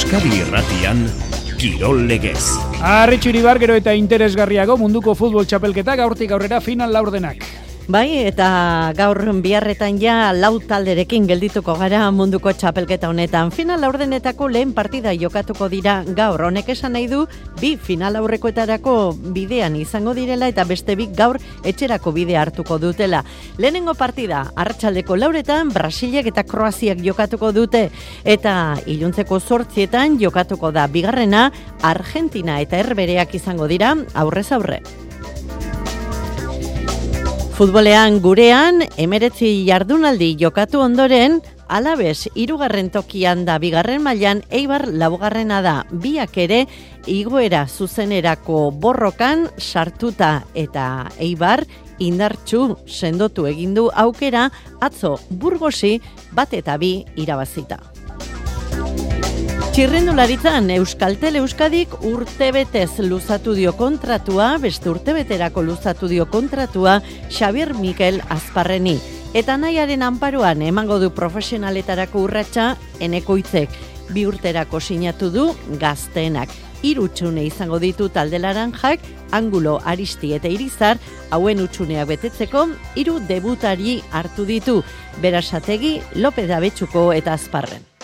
Euskadi Irratian Kirol Legez. Arritxuri gero eta interesgarriago munduko futbol txapelketak aurtik aurrera final laurdenak. Bai, eta gaur biharretan ja lau talderekin geldituko gara munduko txapelketa honetan. Final aurdenetako lehen partida jokatuko dira gaur. Honek esan nahi du, bi final aurrekoetarako bidean izango direla eta beste bi gaur etxerako bide hartuko dutela. Lehenengo partida, hartxaldeko lauretan, Brasilek eta Kroaziak jokatuko dute. Eta iluntzeko sortzietan jokatuko da bigarrena, Argentina eta Herbereak izango dira aurrez aurre. Futbolean gurean, emeretzi jardunaldi jokatu ondoren, alabez, irugarren tokian da bigarren mailan eibar labugarrena da biak ere, igoera zuzenerako borrokan sartuta eta eibar indartxu sendotu egindu aukera atzo burgosi bat eta bi irabazita. Txirrendularitzan Euskaltel Euskadik urtebetez luzatu dio kontratua, beste urtebeterako luzatu dio kontratua Xavier Mikel Azparreni. Eta nahiaren anparoan emango du profesionaletarako urratsa enekoitzek bi urterako sinatu du gazteenak. Hiru izango ditu talde laranjak, angulo, aristi eta irizar, hauen utxuneak betetzeko, hiru debutari hartu ditu, berasategi, Lopez Abetxuko eta Azparren.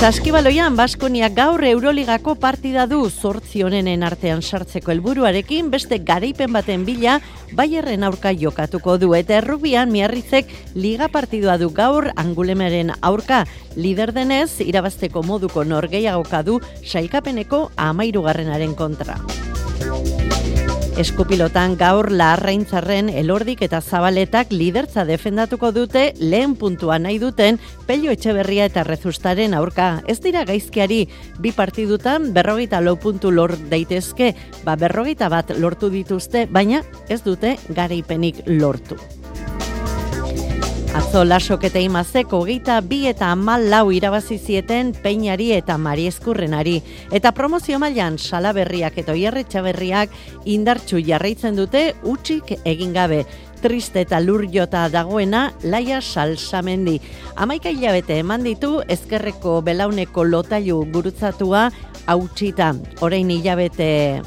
Saskibaloian Baskonia gaur Euroligako partida du zortzi honenen artean sartzeko helburuarekin beste garaipen baten bila Bayerren aurka jokatuko du eta errubian miarrizek liga partidua du gaur angulemaren aurka lider denez irabazteko moduko norgeiagoka du sailkapeneko amairugarrenaren kontra. Eskupilotan gaur larraintzarren elordik eta zabaletak lidertza defendatuko dute lehen puntua nahi duten pelio etxeberria eta rezustaren aurka. Ez dira gaizkiari bi partidutan berrogeita lau puntu lor daitezke, ba berrogeita bat lortu dituzte, baina ez dute garaipenik lortu. Atzo lasok eta imazeko gita bi eta amal lau irabazi zieten peinari eta mari eskurrenari. Eta promozio mailan salaberriak eta oierretxaberriak indartxu jarraitzen dute utxik egin gabe. Triste eta lur jota dagoena laia salsamendi. Amaika hilabete eman ditu ezkerreko belauneko lotailu gurutzatua hautsita. Orain hilabete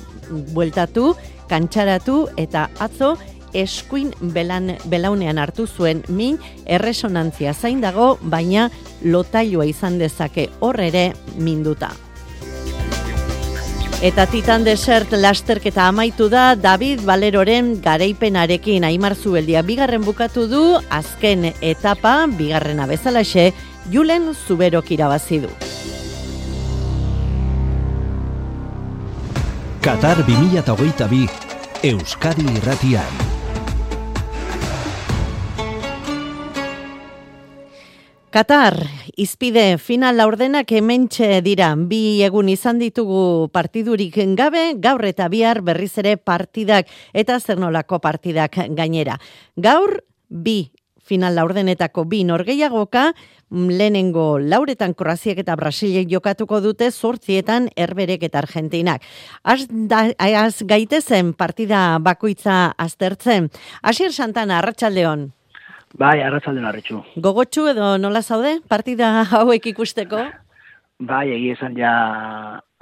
bueltatu, kantxaratu eta atzo eskuin belan, belaunean hartu zuen min erresonantzia zain dago, baina lotailua izan dezake horre ere minduta. Eta Titan Desert lasterketa amaitu da David Valeroren garaipenarekin Aimar Zubeldia bigarren bukatu du azken etapa bigarrena bezalaxe Julen Zuberok irabazi du. Qatar 2022 Euskadi Irratian. Qatar, izpide final laurdenak hementxe dira. Bi egun izan ditugu partidurik gabe, gaur eta bihar berriz ere partidak eta zernolako partidak gainera. Gaur, bi final laurdenetako bi norgeiagoka, lehenengo lauretan Kroaziak eta Brasilek jokatuko dute zortzietan Herberek eta Argentinak. Az, da, az gaitezen partida bakoitza aztertzen. Asier Santana, Arratxaldeon. Bai, arratzalde narretxu. Gogotxu edo nola zaude, partida hauek ikusteko? Bai, egi esan ja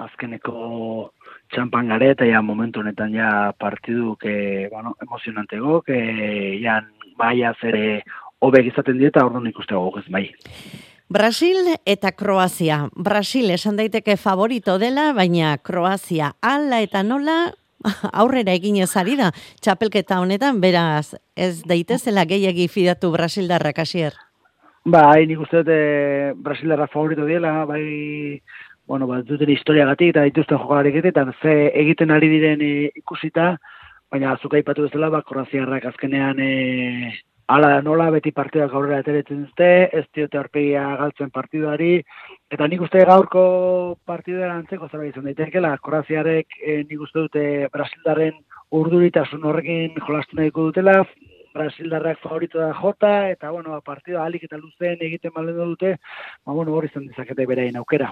azkeneko txampan gare, eta ja momentu honetan ja partidu que, bueno, emozionante go, que jan bai azere hobek izaten dieta, orduan ikusteko gogez bai. Brasil eta Kroazia. Brasil esan daiteke favorito dela, baina Kroazia ala eta nola aurrera egin ezari da, txapelketa honetan, beraz, ez daitezela gehiagi fidatu Brasildarrak asier? Bai, nik uste dute eh, Brasildarra favorito diela, bai, bueno, bat duten historia gatik, eta dituzten jokalarik eta ze egiten ari diren eh, ikusita, baina azuka ipatu bezala, ba, Kroaziarrak azkenean e, ala nola beti partidak aurrera eteretzen dute, ez diote arpegia galtzen partiduari, Eta nik uste gaurko partidera antzeko zerbait izan daitekeela, Kroaziarek e, nik uste dute Brasildaren urduritasun horrekin jolastu nahiko dutela, Brasildarrak favorito da jota, eta bueno, partida alik eta luzen egiten malen dute, ba bueno, hori izan dezakete beraien aukera.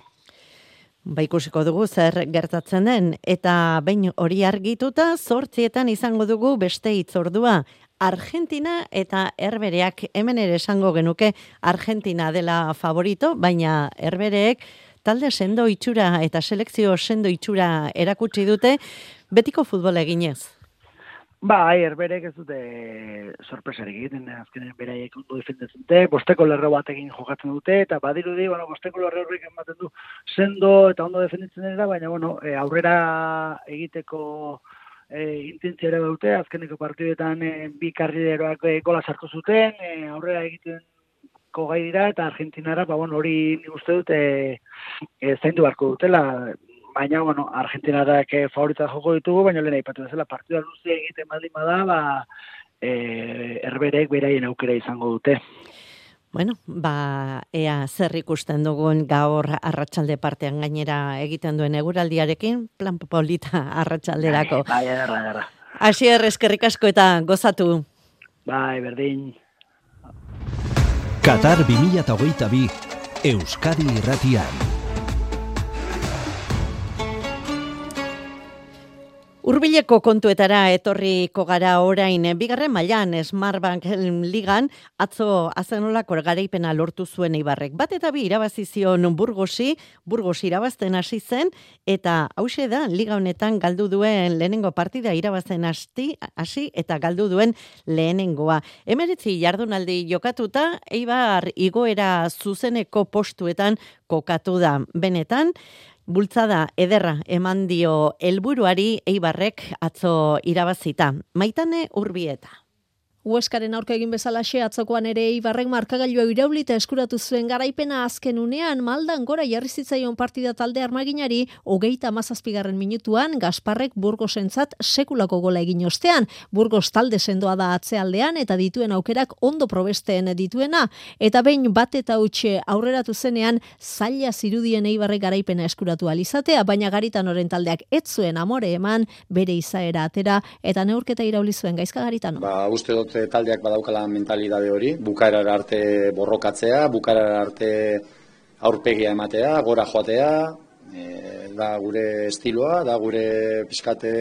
Ba ikusiko dugu zer gertatzen den, eta bain hori argituta, zortzietan izango dugu beste itzordua, Argentina eta Herbereak hemen ere esango genuke Argentina dela favorito, baina Herbereek talde sendo itxura eta selekzio sendo itxura erakutsi dute betiko futbol eginez. Ba, ai, erberek ez dute sorpresarik egiten, azkenen beraiek ondo defendetzen dute, bosteko lerro batekin jokatzen dute, eta badirudi, bueno, bosteko lerro horrek ematen du sendo eta ondo defenditzen dira, baina, bueno, e, aurrera egiteko e, intentziara dute, azkeneko partidetan e, bi karrideroak e, gola sartu zuten, e, aurrera egiten gai dira, eta Argentinara, ba, bueno, hori nik uste dute e, zaindu barko dutela, baina, bueno, Argentinarak eh, favorita joko ditugu, baina lehen aipatu bezala partida luze egiten baldin bada, ba, e, erberek beraien aukera izango dute. Bueno, ba, ea zer ikusten dugun gaur arratsalde partean gainera egiten duen eguraldiarekin, plan polita arratsalderako. Bai, bai, erra, erra. Asi errezkerrik asko eta gozatu. Bai, berdin. Qatar 2022 Euskadi Irratian. Urbileko kontuetara etorriko gara orain, bigarren mailan Smartbank ligan, atzo azenolako garaipena lortu zuen Ibarrek. Bat eta bi irabazi zion Burgosi, Burgos irabazten hasi zen, eta hause da, liga honetan galdu duen lehenengo partida irabazen hasti, hasi eta galdu duen lehenengoa. Emeritzi jardunaldi jokatuta, Eibar igoera zuzeneko postuetan kokatu da. Benetan, bultzada ederra eman dio helburuari Eibarrek atzo irabazita. Maitane Urbieta. Hueskaren aurka egin bezala xe atzokoan ere Ibarrek markagailua iraulita eskuratu zuen garaipena azken unean maldan gora jarri zitzaion partida talde armaginari hogeita amazazpigarren minutuan Gasparrek Burgosentzat sekulako gola egin ostean. Burgos talde sendoa da atzealdean eta dituen aukerak ondo probesteen dituena eta behin bat eta utxe aurreratu zenean zaila zirudien Eibarrek garaipena eskuratu alizatea, baina garitan oren taldeak ez zuen amore eman bere izaera atera eta neurketa irauli zuen gaizka garitan. Ba, uste dut eh, taldeak badaukala mentalidade hori, bukaerar arte borrokatzea, bukaerar arte aurpegia ematea, gora joatea, e, da gure estiloa, da gure piskate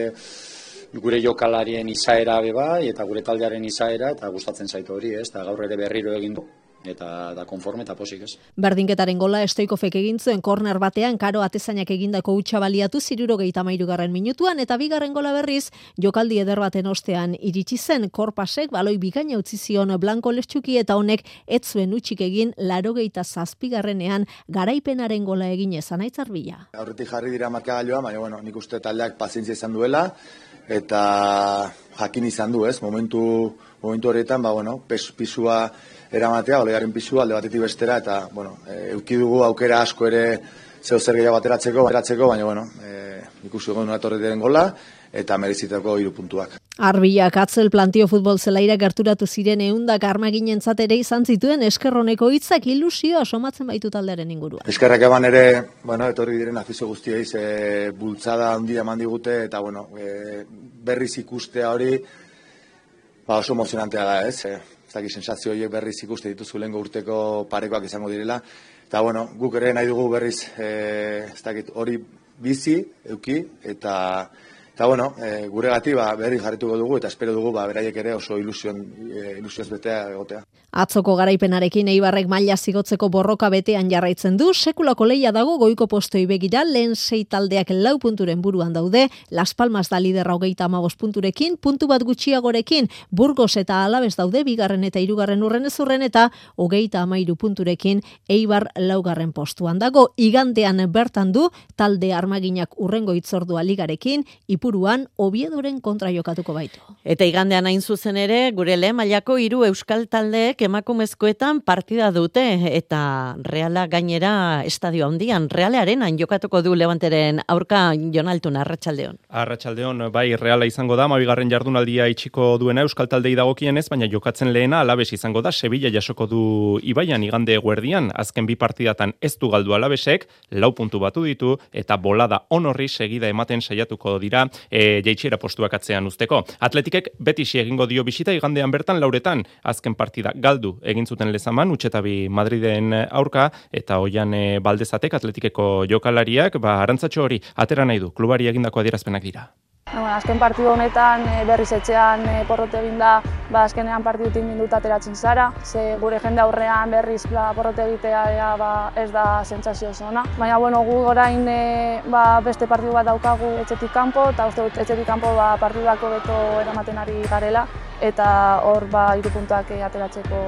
gure jokalarien izaera beba, eta gure taldearen izaera, eta gustatzen zaitu hori, ez, eta gaur ere berriro egin du eta da konforme eta posik ez. Berdinketaren gola estoikofek egin zuen korner batean karo atezainak egindako utxa baliatu ziruro gehieta garren minutuan eta bigarren gola berriz jokaldi eder baten ostean iritsi zen korpasek baloi bikaina utzi zion blanko lestxuki eta honek ez zuen utxik egin laro gehieta zazpigarrenean garaipenaren gola egin ezan aitzarbila. Horretik jarri dira markagailoa, baina bueno, nik uste taldeak pazientzia izan duela eta jakin izan du ez, momentu, momentu horretan, ba, bueno, pes, pisua eramatea, olearen pisu alde batetik bestera, eta, bueno, e, euki dugu aukera asko ere zeu zer gehiago bateratzeko, bateratzeko, baina, bueno, e, ikusi egon den gola, eta merezitako hiru puntuak. Arbiak atzel plantio futbol zelaira gerturatu ziren eundak armaginen ere izan zituen eskerroneko hitzak ilusioa somatzen baitu taldearen ingurua. Eskerrak eban ere, bueno, etorri diren afizio guztiei ze bultzada handia eman digute eta bueno, e, berriz ikustea hori ba oso emozionantea da, ez? E, ez dakit sensazio horiek berriz ikuste dituzu lehenko urteko parekoak izango direla. Eta, bueno, guk ere nahi dugu berriz, e, ez dakit, hori bizi, euki, eta Eta bueno, e, gure gati ba, berri jarrituko dugu eta espero dugu ba, beraiek ere oso ilusion, e, ilusioz betea egotea. Atzoko garaipenarekin Eibarrek maila zigotzeko borroka betean jarraitzen du, sekulako leia dago goiko postoi begira, lehen sei taldeak lau punturen buruan daude, Las Palmas da liderra hogeita amabos punturekin, puntu bat gutxiagorekin, Burgos eta Alabez daude, bigarren eta irugarren urren ezurren eta hogeita amairu punturekin Eibar laugarren postuan dago, igandean bertan du, talde armaginak urrengo itzordua ligarekin, ipuruan obiedoren kontra jokatuko baitu. Eta igandean hain zuzen ere, gure lehen mailako hiru euskal taldeek emakumezkoetan partida dute eta reala gainera estadio handian realearen jokatuko du levanteren aurka jonaltun arratsaldeon. Arratsaldeon bai reala izango da, mabigarren jardunaldia itxiko duena euskal taldei dagokienez, baina jokatzen lehena alabes izango da, Sevilla jasoko du ibaian igande guerdian, azken bi partidatan ez du galdu alabesek, lau puntu batu ditu, eta bolada onorri segida ematen saiatuko dira e, jaitxera postuak atzean usteko. Atletikek beti egingo dio bisita igandean bertan lauretan, azken partida galdu egin zuten lezaman utxetabi Madriden aurka eta hoian e, baldezatek atletikeko jokalariak ba arantzatxo hori atera nahi du klubari egindako adierazpenak dira Bueno, azken partidu honetan e, berriz etxean e, porrote egin da, ba, azkenean partidutik minduta ateratzen zara, ze gure jende aurrean berriz ba, porrote egitea ea, ba, ez da sentsazio zona. Baina bueno, gu orain e, ba, beste partidu bat daukagu etxetik kanpo, eta uste dut etxetik kanpo ba, partidako beto eramaten ari garela, eta hor ba, irupuntuak ateratzeko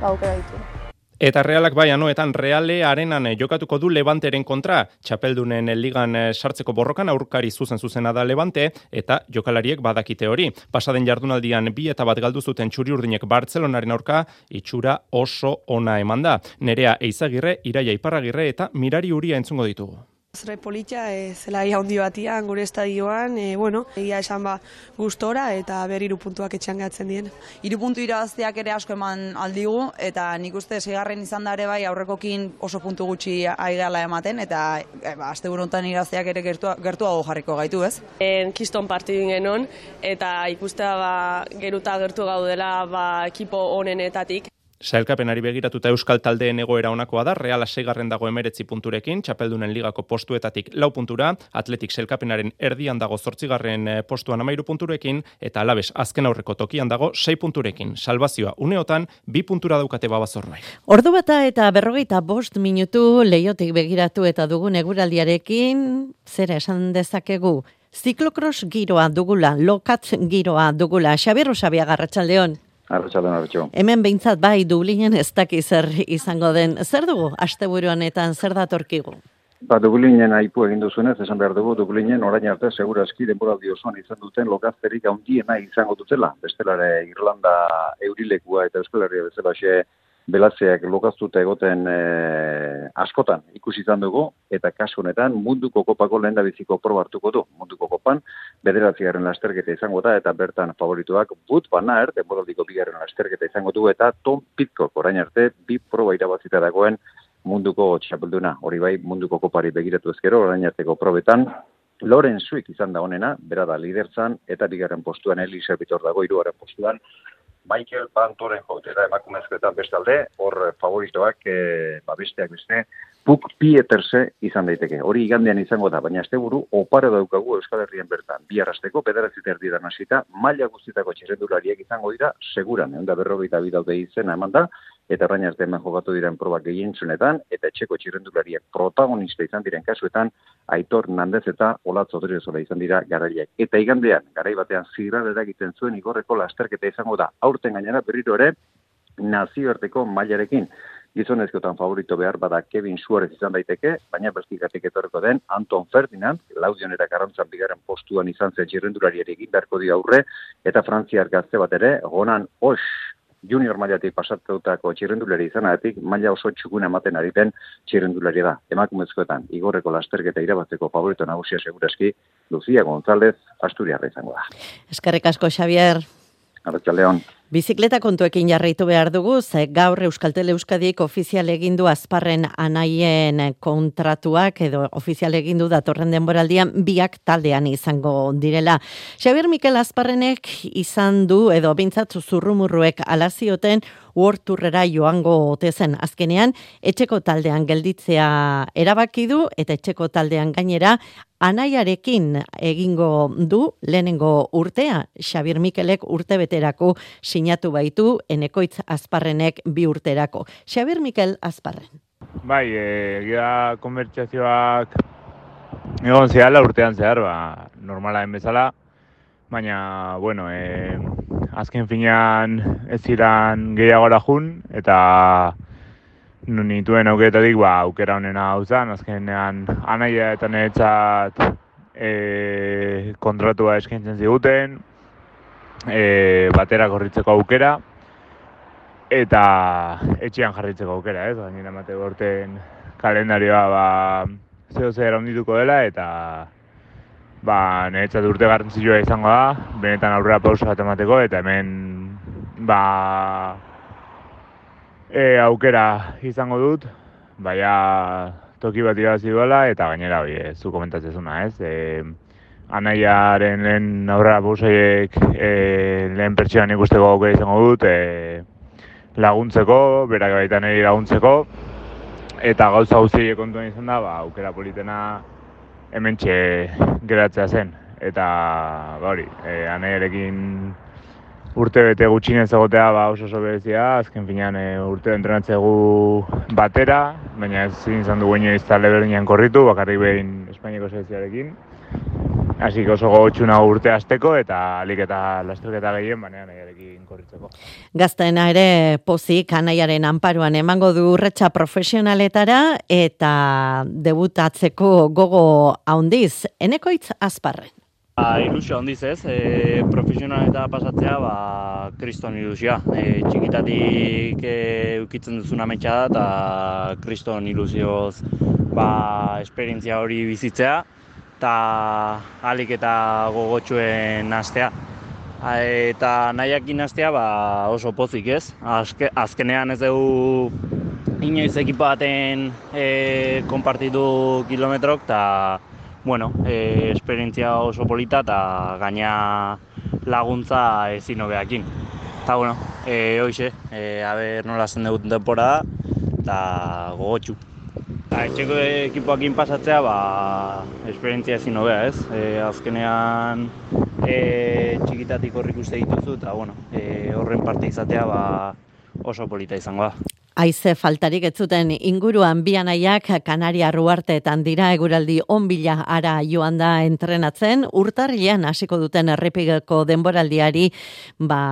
ba, aukera ditu. Eta realak bai anoetan reale arenan eh, jokatuko du Levanteren kontra, txapeldunen ligan eh, sartzeko borrokan aurkari zuzen zuzena da Levante, eta jokalariek badakite hori. Pasaden jardunaldian bi eta bat galdu zuten txuri urdinek Bartzelonaren aurka, itxura oso ona eman da. Nerea eizagirre, iraia iparragirre eta mirari uria entzungo ditugu. Zure politxa, e, zela handi batian, gure estadioan, e, bueno, egia esan ba gustora eta ber hiru puntuak etxean gatzen dien. Hiru puntu irabazteak ere asko eman aldigu eta nik uste segarren izan da ere bai aurrekokin oso puntu gutxi aigala ematen eta e, ba, aste buruntan irabazteak ere gertu, gertuago jarriko gaitu, ez? En kiston partidin genon eta ikustea ba, geruta gertu gaudela ba, ekipo honenetatik. Sailkapenari begiratuta Euskal Taldeen egoera onakoa da, Real segarren dago emeretzi punturekin, txapeldunen ligako postuetatik lau puntura, Atletik Sailkapenaren erdian dago zortzigarren eh, postuan amairu punturekin, eta alabes azken aurreko tokian dago sei punturekin. Salvazioa uneotan, bi puntura daukate babazorroa. Ordu bata eta berrogeita bost minutu leiotik begiratu eta dugun eguraldiarekin, zera esan dezakegu, ziklokros giroa dugula, lokatz giroa dugula, Xabier Rosabia Garratxaldeon. Arratxaldeon, arratxo. Hemen behintzat bai Dublinen ez daki zer izango den. Zer dugu, asteburu honetan, zer datorkigu? Ba, Dublinen aipu egin duzunez, esan behar dugu, Dublinen orain arte segurazki denboraldi osoan izan duten lokazterik handiena izango dutela. Bestelare Irlanda eurilekua eta Euskal Herria bezala xe belatzeak lokaztuta egoten e, askotan ikusi izan dugu, eta kasu honetan munduko kopako lehen biziko proba hartuko du. Munduko kopan, bederatzi garen lasterketa izango da, eta bertan favorituak but banar, denboraldiko bigarren lasterketa izango du, eta Tom Pitcock orain arte bi proba irabazita dagoen munduko txapelduna. Hori bai, munduko kopari begiratu ezkero, orain arteko probetan, Loren Suik izan da honena, bera da liderzan, eta bigarren postuan Elisa Bitor dago, iruaren postuan, Michael Pantoren jote da emakumezkoetan bestalde, hor favoritoak e, ba besteak beste, Puk Pieterse izan daiteke. Hori igandean izango da, baina asteburu opare daukagu Euskal Herrian bertan. Bi arrasteko, bederatzi terdi da nasita, maila guztitako txerrendulariak izango dira, seguran, egun da berrogeita bidaude izena eman da, eta raina ez hemen jokatu diren probak gehientzunetan, eta etxeko txirrendulariak protagonista izan diren kasuetan, aitor nandez eta olatzo odrezola izan dira garaileak. Eta igandean, garai batean zirralera egiten zuen igorreko lasterketa izango da, aurten gainera berriro ere, nazioarteko mailarekin. Gizonezkotan favorito behar bada Kevin Suarez izan daiteke, baina bertikatik etorreko den Anton Ferdinand, laudionera garantzan bigarren postuan izan zen txirrendulari ere egin beharko di aurre, eta frantziar gazte bat ere, gonan os junior mailatik pasatutako txirrendulari izanatik, maila oso txukun ematen ari den txirrendulari da. Emakumezkoetan, igorreko lasterketa irabatzeko favorito nagusia segurazki, Lucia González, Asturiarra izango da. Eskerrik asko, Xavier. Arratxaldeon. Bizikleta kontuekin jarraitu behar dugu, ze gaur Euskaltel Euskadik ofizial egindu azparren anaien kontratuak edo ofizial egindu datorren denboraldian biak taldean izango direla. Xabier Mikel Azparrenek izan du edo bintzatzu zurrumurruek alazioten uorturrera joango otezen azkenean, etxeko taldean gelditzea erabaki du eta etxeko taldean gainera anaiarekin egingo du lehenengo urtea, Xabier Mikelek urte beterako sinatu baitu enekoitz azparrenek bi urterako. Xabier Mikel Azparren. Bai, egia konbertsazioak egon zehala urtean zehar, ba, normala bezala, baina, bueno, e, azken finean ez ziren gehiagora jun, eta nituen auketatik, ba, aukera honena hau zen, azkenean anaia eta niretzat e, kontratua eskaintzen ziguten, e, batera korritzeko aukera eta etxean jarritzeko aukera, ez? Gainera emate gorten kalendarioa ba zeo zer ondituko dela eta ba niretzat urte garrantzitsua izango da, benetan aurrera pausa bat emateko eta hemen ba e, aukera izango dut, baina toki bat irabazi duela eta gainera hori, zu komentatzezuna, ez? E, anaiaren lehen aurrera busaiek e, lehen pertsian ikusteko aukera izango dut e, laguntzeko, berak baita niri laguntzeko eta gauza guztiek kontuan izan da, ba, aukera politena hemen geratzea zen. eta ba hori, e, anaiarekin urte bete gutxinez egotea ba oso oso berezia, azken finean e, urte entrenatzegu batera, baina ez izan dugu inoiz talde berdinean korritu, bakarrik behin Espainiako selekzioarekin. Así oso gogotxuna urte asteko eta alik eta lasterketa gehien banean nahiarekin korritzeko. Gaztena ere pozik anaiaren anparuan emango du urretxa profesionaletara eta debutatzeko gogo haundiz. Enekoitz azparren. Ba, ilusio handiz ez, e, profesionaleta pasatzea, ba, kriston ilusioa. E, txikitatik e, ukitzen duzun ametsa da, eta kriston ilusioz ba, esperientzia hori bizitzea eta alik eta gogotxuen astea. Eta nahiakin astea ba, oso pozik ez. Azke, azkenean ez dugu inoiz ekipo baten e, konpartitu kilometrok eta bueno, e, esperientzia oso polita eta gaina laguntza ezin hobeakin. Eta bueno, e, hoxe, e, haber nola zen dugu temporada eta gogotxu. Etxeko ekipoakin pasatzea, ba, esperientzia ezin hobea, ez? E, azkenean e, txikitatik horrik uste dituzu, eta bueno, e, horren parte izatea ba, oso polita izango da. Aize faltarik ez zuten inguruan bianaiak Kanaria Ruarteetan dira eguraldi onbila ara joan da entrenatzen. Urtarrian hasiko duten errepigeko denboraldiari ba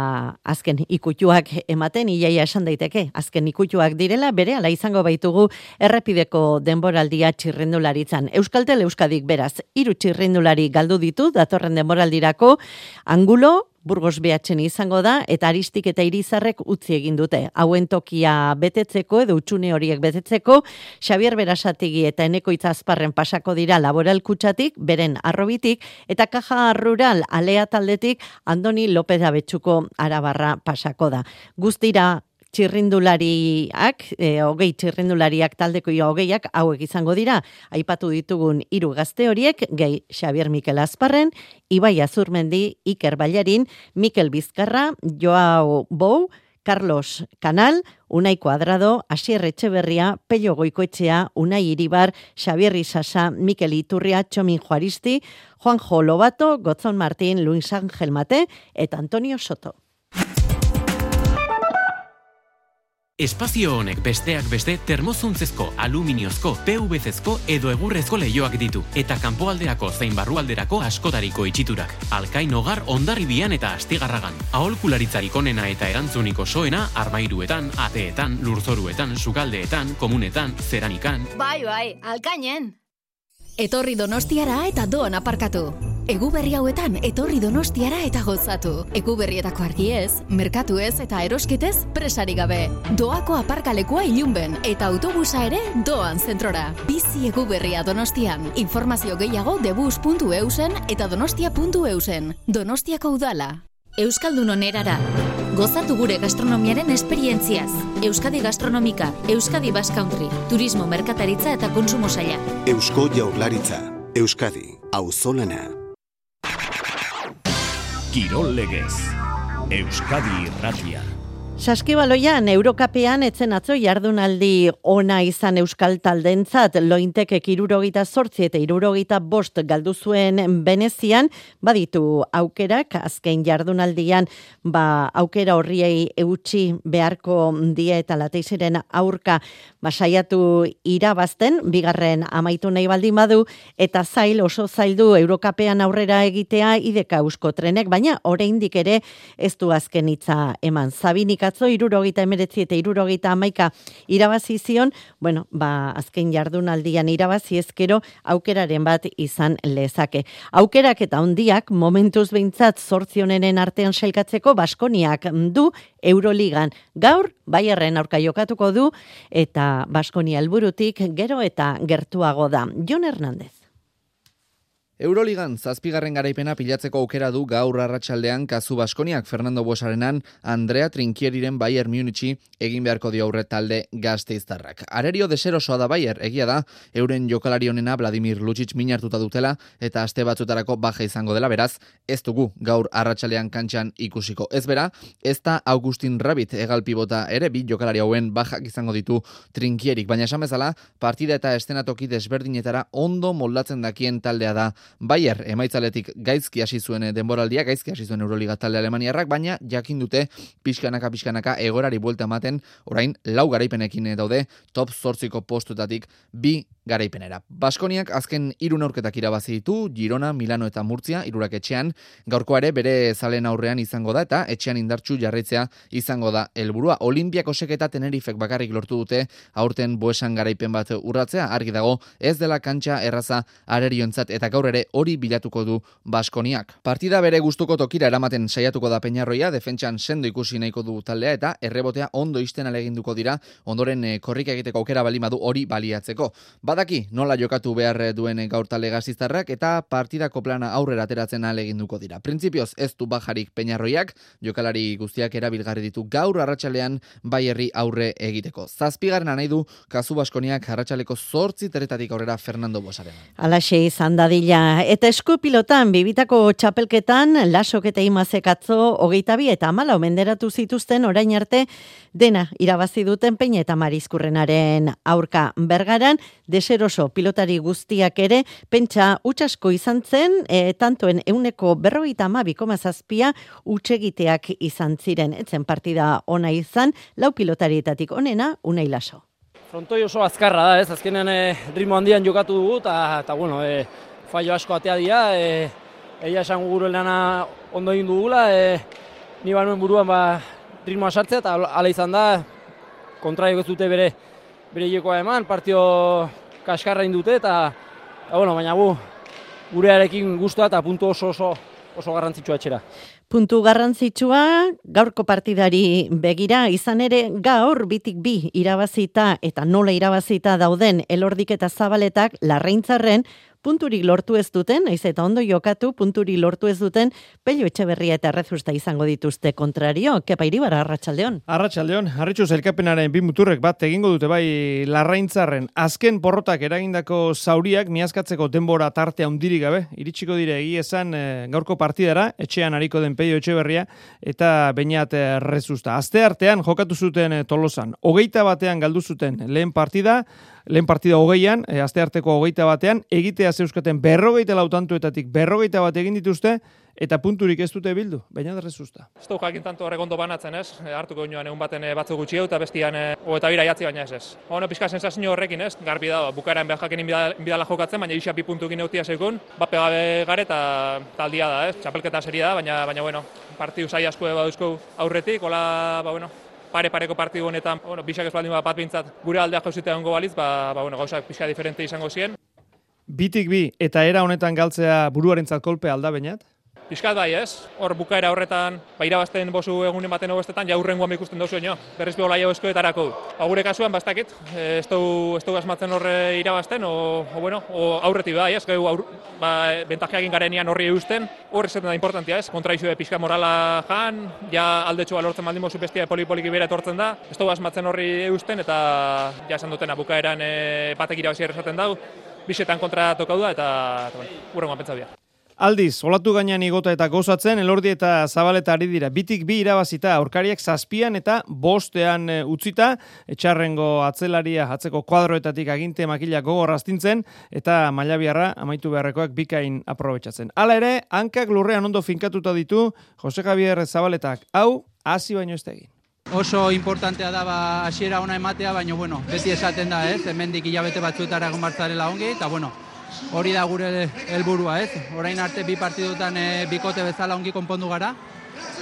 azken ikutuak ematen iaia esan daiteke azken ikutuak direla bere ala izango baitugu errepideko denboraldia txirrindularitzan. Euskaltel Euskadik beraz hiru txirrindulari galdu ditu datorren denboraldirako angulo Burgos behatzen izango da, eta aristik eta irizarrek utzi egin dute. Hauen tokia betetzeko edo utxune horiek betetzeko, Xavier Berasatigi eta eneko itzazparren pasako dira laboral kutsatik, beren arrobitik, eta kaja rural alea taldetik Andoni López Abetxuko arabarra pasako da. Guztira txirrindulariak, e, hogei txirrindulariak taldeko ia hogeiak, hauek izango dira, aipatu ditugun hiru gazte horiek, gehi Xavier Mikel Azparren, Ibai Azurmendi, Iker Bailarin, Mikel Bizkarra, Joao Bou, Carlos Canal, Unai Cuadrado, Asier Etxeberria, Pello Goikoetxea, Unai Iribar, Xavier Isasa, Mikel Iturria, Txomin Juaristi, Juanjo Lobato, Gotzon Martín, Luis Ángel Mate, eta Antonio Soto. Espazio honek besteak beste termozuntzezko, aluminiozko, PVCzko edo egurrezko leioak ditu eta kanpoalderako zein barrualderako askotariko itxiturak. Alkain hogar ondarribian eta astigarragan. Aholkularitzarik onena eta erantzuniko soena armairuetan, ateetan, lurzoruetan, sukaldeetan, komunetan, zeranikan. Bai, bai, alkainen! Etorri donostiara eta doan aparkatu. Egu berri hauetan etorri donostiara eta gozatu. Egu berrietako argiez, merkatu ez eta erosketez presari gabe. Doako aparkalekua ilunben eta autobusa ere doan zentrora. Bizi egu berria donostian. Informazio gehiago debus.eusen eta donostia.eusen. Donostiako udala. Euskaldun onerara. Gozatu gure gastronomiaren esperientziaz. Euskadi Gastronomika, Euskadi Basque Country, Turismo Merkataritza eta Konsumo Saia. Eusko Jaurlaritza, Euskadi, Auzolana. Kirol Legez, Euskadi Irratia. Saskibaloian Eurokapean etzen atzo jardunaldi ona izan Euskal Taldentzat lointekek irurogita sortzi eta irurogita bost galdu zuen Venezian, baditu aukerak, azken jardunaldian ba, aukera horriei eutxi beharko die eta lateiziren aurka basaiatu irabazten, bigarren amaitu nahi baldin badu, eta zail oso zaildu Eurokapean aurrera egitea ideka eusko trenek, baina oraindik ere ez du azken hitza eman. Zabinik atzo irurogeita emeretzi eta irurogeita amaika irabazi zion, bueno, ba, azken jardunaldian irabazi ezkero aukeraren bat izan lezake. Aukerak eta ondiak momentuz behintzat sortzionenen artean sailkatzeko Baskoniak du Euroligan. Gaur, Bayerren aurka jokatuko du eta Baskonia helburutik gero eta gertuago da. Jon Hernandez. Euroligan zazpigarren garaipena pilatzeko aukera du gaur arratsaldean kazu Baskoniak Fernando Bosarenan Andrea Trinkieriren Bayern Munichi egin beharko dio aurre talde gazteiztarrak. Arerio deserosoa da Bayer, egia da, euren jokalari honena Vladimir Lucic minartuta dutela eta aste batzutarako baja izango dela beraz, ez dugu gaur arratsaldean kantxan ikusiko. Ez bera, ez da Augustin Rabit egalpibota ere bi jokalari hauen bajak izango ditu Trinkierik, baina esan bezala, partida eta estenatoki desberdinetara ondo moldatzen dakien taldea da Bayer emaitzaletik gaizki hasi zuen eh, denboraldia, gaizki hasi zuen Euroliga talde Alemaniarrak, baina jakin dute pixkanaka pixkanaka egorari buelta ematen, orain lau garaipenekin eh, daude top 8ko postutatik bi garaipenera. Baskoniak azken hiru neurketak irabazi ditu, Girona, Milano eta Murtzia, irurak etxean, gaurkoa ere bere zalen aurrean izango da eta etxean indartsu jarraitzea izango da helburua. Olimpiako seketa Tenerifek bakarrik lortu dute aurten buesan garaipen bat urratzea, argi dago ez dela kantxa erraza areriontzat eta gaur ere hori bilatuko du Baskoniak. Partida bere gustuko tokira eramaten saiatuko da Peñarroia, defentsan sendo ikusi nahiko du taldea eta errebotea ondo isten aleginduko dira, ondoren eh, korrika egiteko aukera balimadu hori baliatzeko. Badaki nola jokatu behar duen gaur talde gaziztarrak eta partidako plana aurrera ateratzen aleginduko dira. Printzipioz ez du bajarik Peñarroiak, jokalari guztiak erabilgarri ditu gaur arratsalean baierri aurre egiteko. Zazpigarren nahi du kasu Baskoniak arratsaleko zortzi teretatik aurrera Fernando Bosaren. Alaxe izan dadila. Eta esku pilotan, bibitako txapelketan, lasok eta imazekatzo, hogeita bi eta amala omenderatu zituzten orain arte, dena irabazi duten peina eta marizkurrenaren aurka bergaran, deseroso pilotari guztiak ere, pentsa utxasko izan zen, e, tantoen euneko berrogeita ama bikoma zazpia utxegiteak izan ziren. Etzen partida ona izan, lau pilotarietatik onena, unai laso. Frontoi oso azkarra da, ez? Azkenean e, ritmo handian jokatu dugu eta bueno, e, fallo asko atea dira, e, egia esan gure lana ondo egin dugula, e, ni banuen buruan ba, ritmoa sartzea eta ala izan da, kontraio dute bere bere jokoa eman, partio kaskarra indute eta, eta bueno, baina gu, gurearekin guztua eta puntu oso oso oso garrantzitsua etxera. Puntu garrantzitsua gaurko partidari begira izan ere gaur bitik bi irabazita eta nola irabazita dauden elordik eta zabaletak larreintzarren punturik lortu ez duten, naiz eta ondo jokatu, punturi lortu ez duten, pelio etxeberria eta errezusta izango dituzte kontrario. Kepa iribar, arratsaldeon. Arratxaldeon, harritxu zelkapenaren bi muturrek bat egingo dute bai larraintzarren. Azken porrotak eragindako zauriak miazkatzeko denbora tarte handirik gabe. Iritsiko dire egi esan eh, gaurko partidara, etxean hariko den pelio etxeberria eta bainat errezusta. Azte artean jokatu zuten eh, tolosan. Hogeita batean galdu zuten lehen partida, lehen partida hogeian, e, aste harteko hogeita batean, egitea zeuskaten berrogeita lautantuetatik berrogeita bat egin dituzte, eta punturik ez dute bildu, baina da rezusta. Ez du jakin tanto horrekondo banatzen ez, e, hartuko inoan egun baten e, batzu gutxi eta bestian eta bira jatzi baina ez ez. Ono pixka sensazio horrekin ez, garbi da, bukaeran behar jakin bidala jokatzen, baina isa bi puntu gine utia zegoen, bat pegabe gare eta taldia da ez, txapelketa seria da, baina, baina bueno, partidu zai asko baduzko aurretik, hola, ba bueno, pare-pareko partidu honetan, bueno, bisak ez baldin bat bintzat gure aldeak jauzitea ongo baliz, ba, ba, bueno, gauzak pixka diferente izango ziren. Bitik bi, eta era honetan galtzea buruarentzat kolpe alda bainat? Piskat bai ez, hor bukaera horretan, ba, irabazten bosu egunen baten hobestetan, ja hurrengoan ikusten dozu eno, berriz bi hola eskoetarako. Ba, gure kasuan, bastakit, ez dugu ez asmatzen horre irabazten, o, o, bueno, o aurreti bai ez, gehu aur, ba, bentajeakin garenian horri eusten, hor esaten da importantia ez, kontraizio pixka morala jan, ja aldetxoa lortzen baldin bozu bestia polipoliki bera etortzen da, ez dugu asmatzen horri eusten, eta ja esan dutena bukaeran e, batek irabazi esaten dau, bisetan kontra tokau da, eta, eta bueno, hurrengoan pentsa Aldiz, olatu gainean igota eta gozatzen, elordi eta zabaleta ari dira. Bitik bi irabazita, aurkariak zazpian eta bostean e, utzita, etxarrengo atzelaria atzeko kuadroetatik aginte makila gogorraztintzen, eta mailabiarra amaitu beharrekoak bikain aprobetsatzen. Hala ere, hankak lurrean ondo finkatuta ditu, Jose Javier Zabaletak, hau, hasi baino ez egin. Oso importantea da ba, hasiera ona ematea, baina bueno, beti esaten da, ez? Hemendik hilabete batzuetara egon bartzarela ongi, eta bueno, hori da gure helburua, ez? Orain arte bi partidutan e, bikote bezala ongi konpondu gara.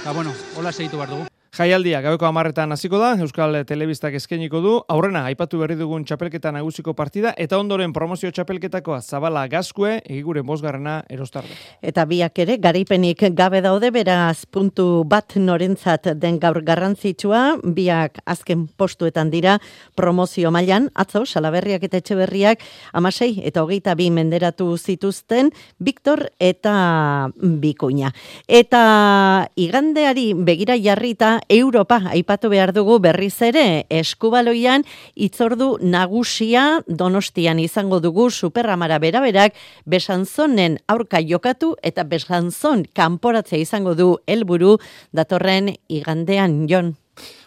Eta bueno, hola segitu behar dugu. Jaialdia gabeko amarretan hasiko da, Euskal Telebistak eskeniko du, aurrena, aipatu berri dugun txapelketa nagusiko partida, eta ondoren promozio txapelketakoa zabala gazkue, egiguren bosgarrena erostarde. Eta biak ere, garaipenik gabe daude, beraz puntu bat norentzat den gaur garrantzitsua, biak azken postuetan dira promozio mailan atzo, salaberriak eta etxeberriak, amasei eta hogeita bi menderatu zituzten, Viktor eta Bikuña. Eta igandeari begira jarrita, Europa aipatu behar dugu berriz ere eskubaloian itzordu nagusia donostian izango dugu superramara beraberak besanzonen aurka jokatu eta besanzon kanporatzea izango du helburu datorren igandean jon.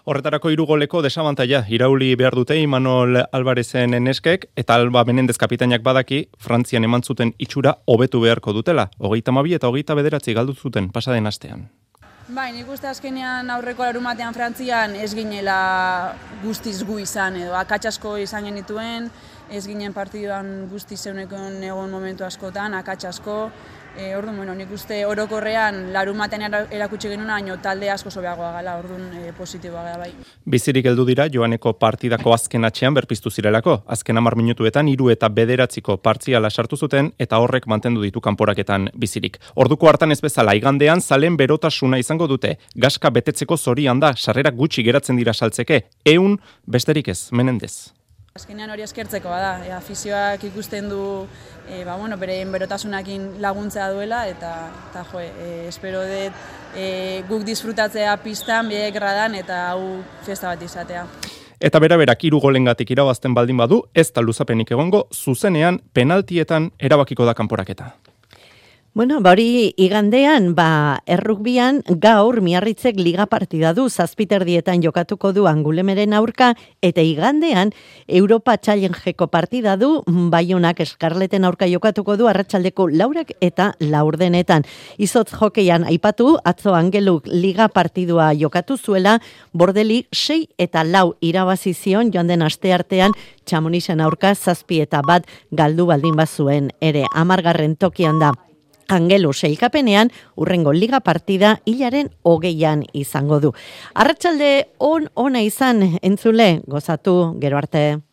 Horretarako irugoleko desabantaia, irauli behar dute Imanol Albarezen eneskek, eta Alba Menendez kapitainak badaki, Frantzian eman zuten itxura hobetu beharko dutela. Hogeita mabi eta hogeita bederatzi galdu zuten, pasaden astean. Bai, nik uste azkenean aurreko larumatean Frantzian ez ginela guztiz gu izan edo akatsasko izan genituen, ez ginen partiduan guztiz zeunekon egon momentu askotan, akatsasko, E, orduan, bueno, nik uste orokorrean larumaten erakutsi genuna, baino talde asko sobeagoa gala, orduan e, positiboa gara bai. Bizirik heldu dira Joaneko partidako azken atxean berpiztu zirelako. Azken 10 minutuetan hiru eta bederatziko partziala sartu zuten eta horrek mantendu ditu kanporaketan bizirik. Orduko hartan ez bezala igandean zalen berotasuna izango dute. Gaska betetzeko zorian da, sarrerak gutxi geratzen dira saltzeke. Eun besterik ez, menendez. Azkenean hori eskertzeko bada, e, afizioak ikusten du e, ba, bueno, bere berotasunakin laguntzea duela eta, eta jo, e, espero dut e, guk disfrutatzea pistan, biek gradan eta hau festa bat izatea. Eta bera berak hiru golengatik irabazten baldin badu, ez da luzapenik egongo, zuzenean penaltietan erabakiko da kanporaketa. Bueno, ba hori igandean, ba errukbian gaur miarritzek liga partida du zazpiterdietan jokatuko du angulemeren aurka eta igandean Europa Challengeko partida du baionak eskarleten aurka jokatuko du arratsaldeko laurak eta laurdenetan. Izotz jokeian aipatu atzo angeluk liga partidua jokatu zuela bordeli sei eta lau irabazi zion joan den aste artean txamonisen aurka zazpi eta bat galdu baldin bazuen ere amargarren tokian da. Angelu seikapenean urrengo liga partida hilaren hogeian izango du. Arratsalde on ona izan entzule gozatu gero arte.